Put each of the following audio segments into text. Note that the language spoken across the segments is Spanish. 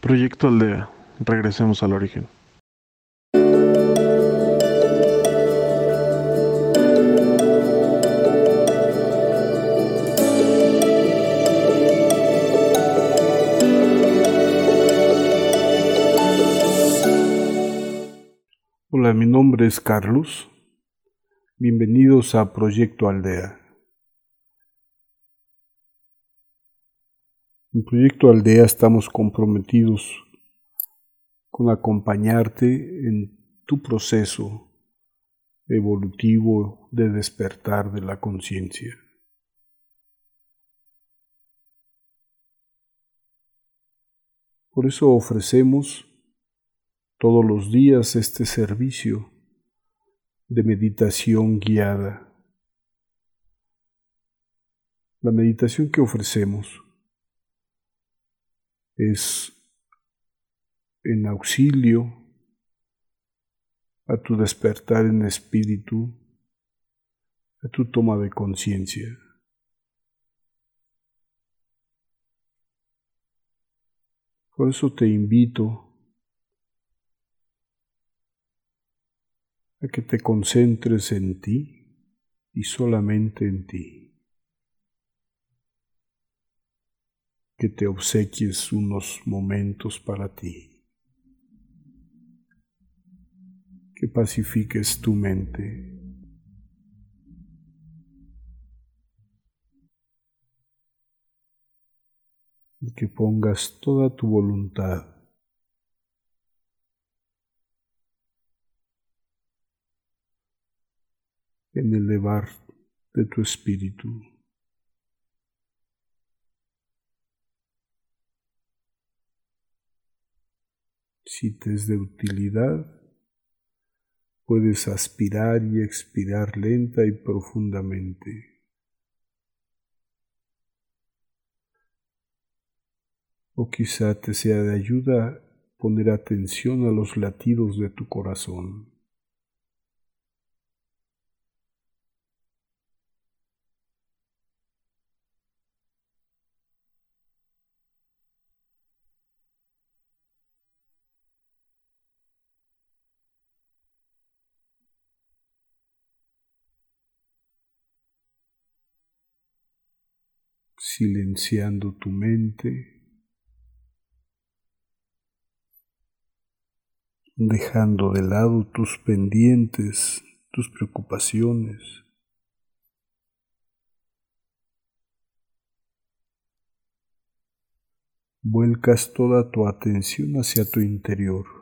Proyecto Aldea. Regresemos al origen. Hola, mi nombre es Carlos. Bienvenidos a Proyecto Aldea. En Proyecto Aldea estamos comprometidos con acompañarte en tu proceso evolutivo de despertar de la conciencia. Por eso ofrecemos todos los días este servicio de meditación guiada. La meditación que ofrecemos es en auxilio a tu despertar en espíritu, a tu toma de conciencia. Por eso te invito a que te concentres en ti y solamente en ti. Que te obsequies unos momentos para ti. Que pacifiques tu mente. Y que pongas toda tu voluntad en elevar de tu espíritu. Si te es de utilidad, puedes aspirar y expirar lenta y profundamente. O quizá te sea de ayuda poner atención a los latidos de tu corazón. Silenciando tu mente, dejando de lado tus pendientes, tus preocupaciones. Vuelcas toda tu atención hacia tu interior.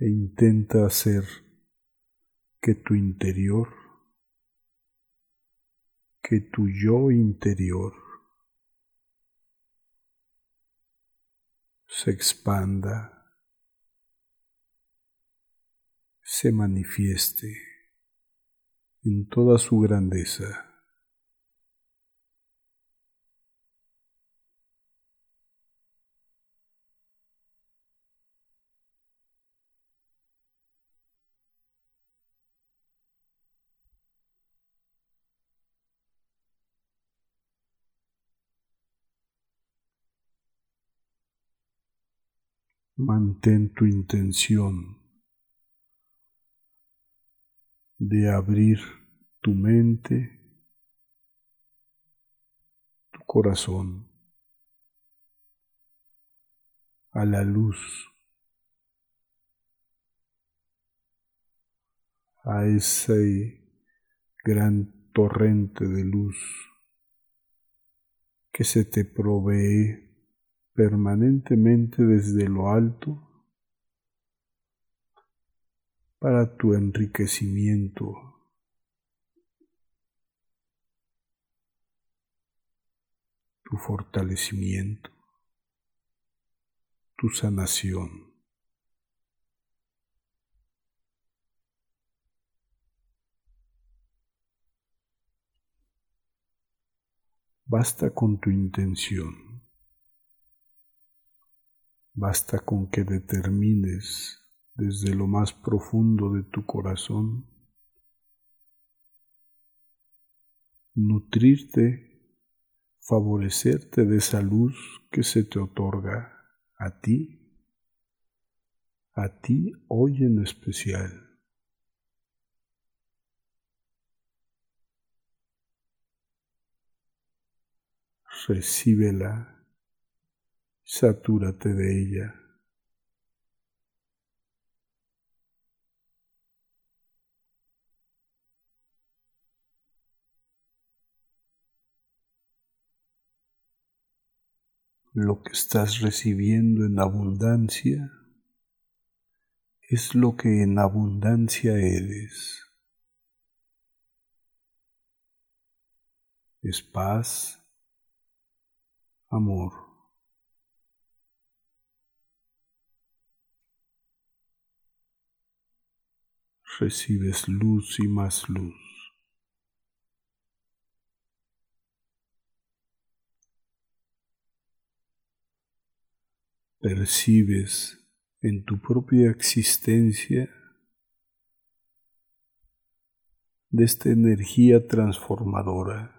E intenta hacer que tu interior, que tu yo interior se expanda, se manifieste en toda su grandeza. Mantén tu intención de abrir tu mente, tu corazón a la luz, a ese gran torrente de luz que se te provee permanentemente desde lo alto para tu enriquecimiento. tu fortalecimiento, tu sanación. Basta con tu intención. Basta con que determines desde lo más profundo de tu corazón, nutrirte, favorecerte de esa luz que se te otorga a ti, a ti hoy en especial. Recíbela, satúrate de ella. lo que estás recibiendo en abundancia es lo que en abundancia eres. Es paz, amor. Recibes luz y más luz. percibes en tu propia existencia de esta energía transformadora.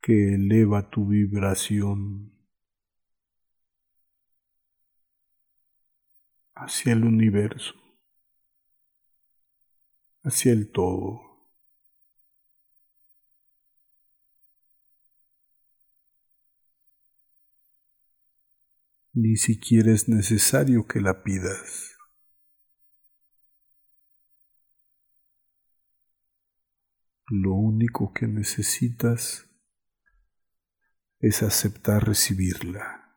que eleva tu vibración hacia el universo, hacia el todo. ni siquiera es necesario que la pidas. Lo único que necesitas es aceptar recibirla.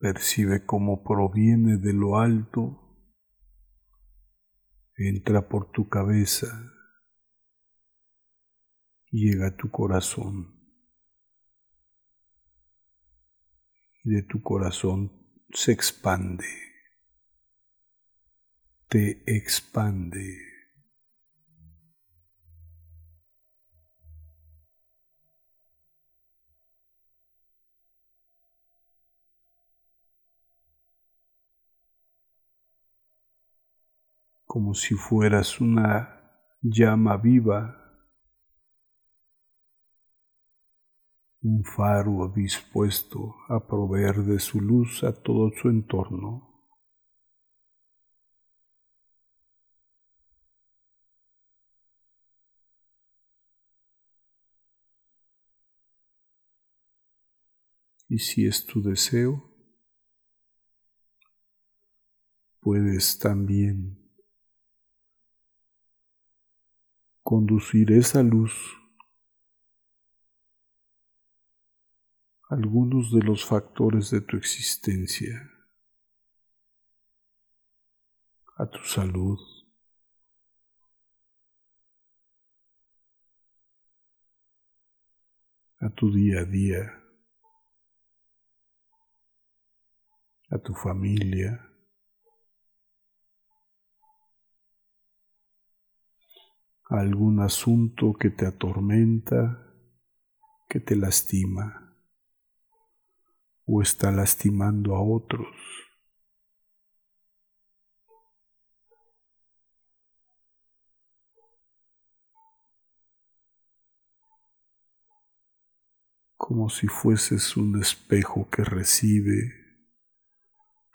Percibe cómo proviene de lo alto, entra por tu cabeza, llega a tu corazón y de tu corazón se expande, te expande. Como si fueras una llama viva, un faro dispuesto a proveer de su luz a todo su entorno. Y si es tu deseo, puedes también conducir esa luz. Algunos de los factores de tu existencia, a tu salud, a tu día a día, a tu familia, algún asunto que te atormenta, que te lastima o está lastimando a otros. como si fueses un espejo que recibe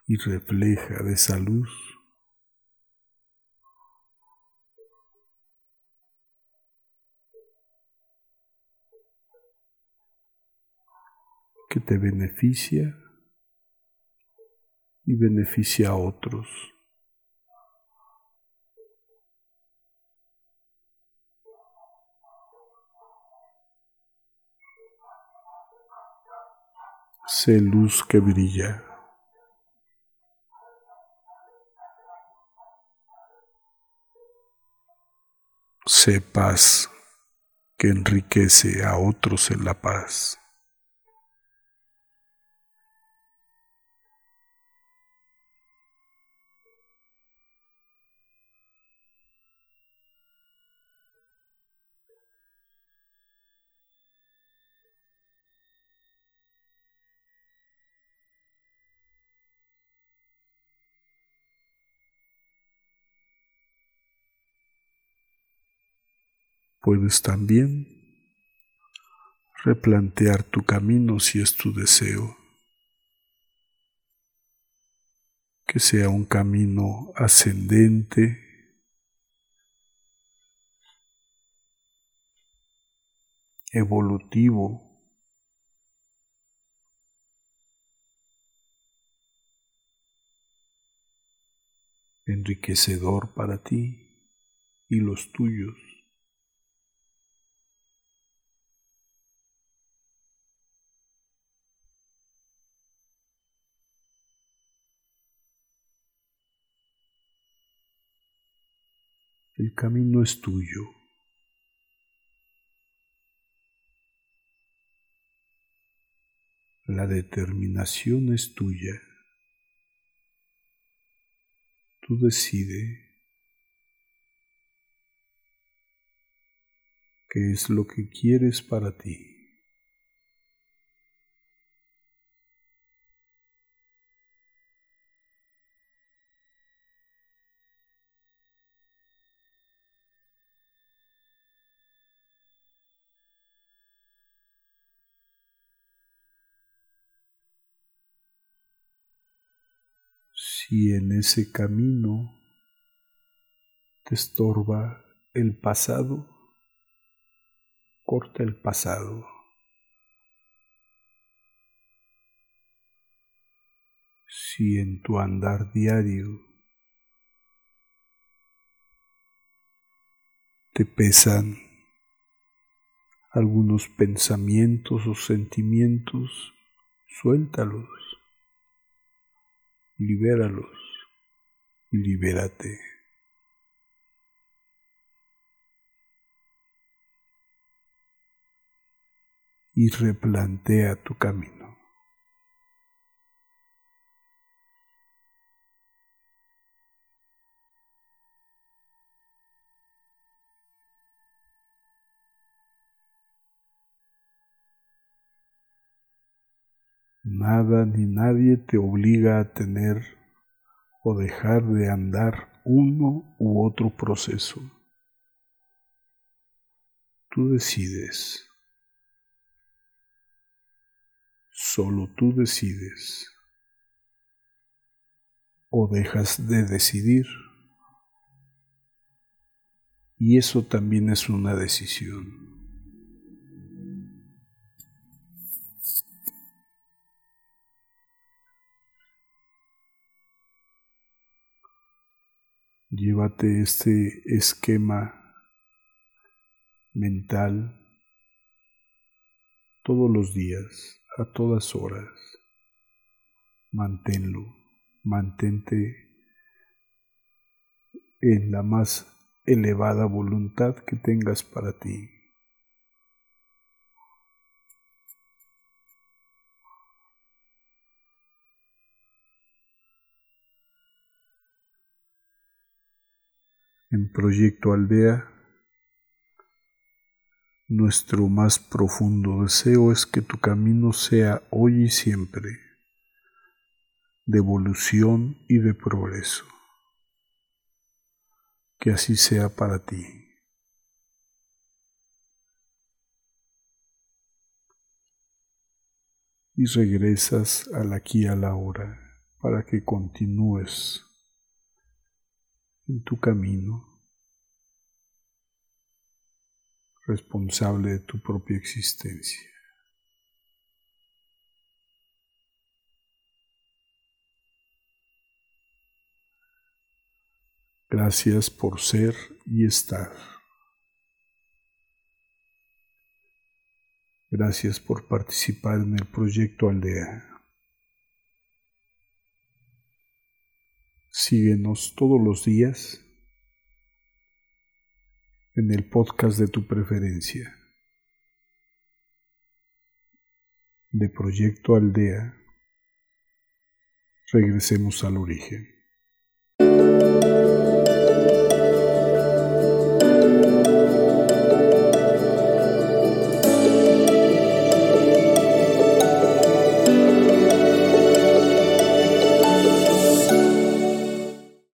y refleja de esa luz que te beneficia y beneficia a otros. Sé luz que brilla. Sé paz que enriquece a otros en la paz. Puedes también replantear tu camino si es tu deseo. Que sea un camino ascendente, evolutivo, enriquecedor para ti y los tuyos. El camino es tuyo. La determinación es tuya. Tú decides qué es lo que quieres para ti. Si en ese camino te estorba el pasado, corta el pasado. Si en tu andar diario te pesan algunos pensamientos o sentimientos, suéltalos libéralos libérate. Y replantea tu camino. Nada ni nadie te obliga a tener o dejar de andar uno u otro proceso. Tú decides. Solo tú decides. O dejas de decidir. Y eso también es una decisión. Llévate este esquema mental todos los días, a todas horas. Manténlo, mantente en la más elevada voluntad que tengas para ti. Proyecto Aldea, nuestro más profundo deseo es que tu camino sea hoy y siempre de evolución y de progreso. Que así sea para ti. Y regresas al aquí a la hora para que continúes en tu camino, responsable de tu propia existencia. Gracias por ser y estar. Gracias por participar en el proyecto Aldea. Síguenos todos los días en el podcast de tu preferencia. De Proyecto Aldea, regresemos al origen.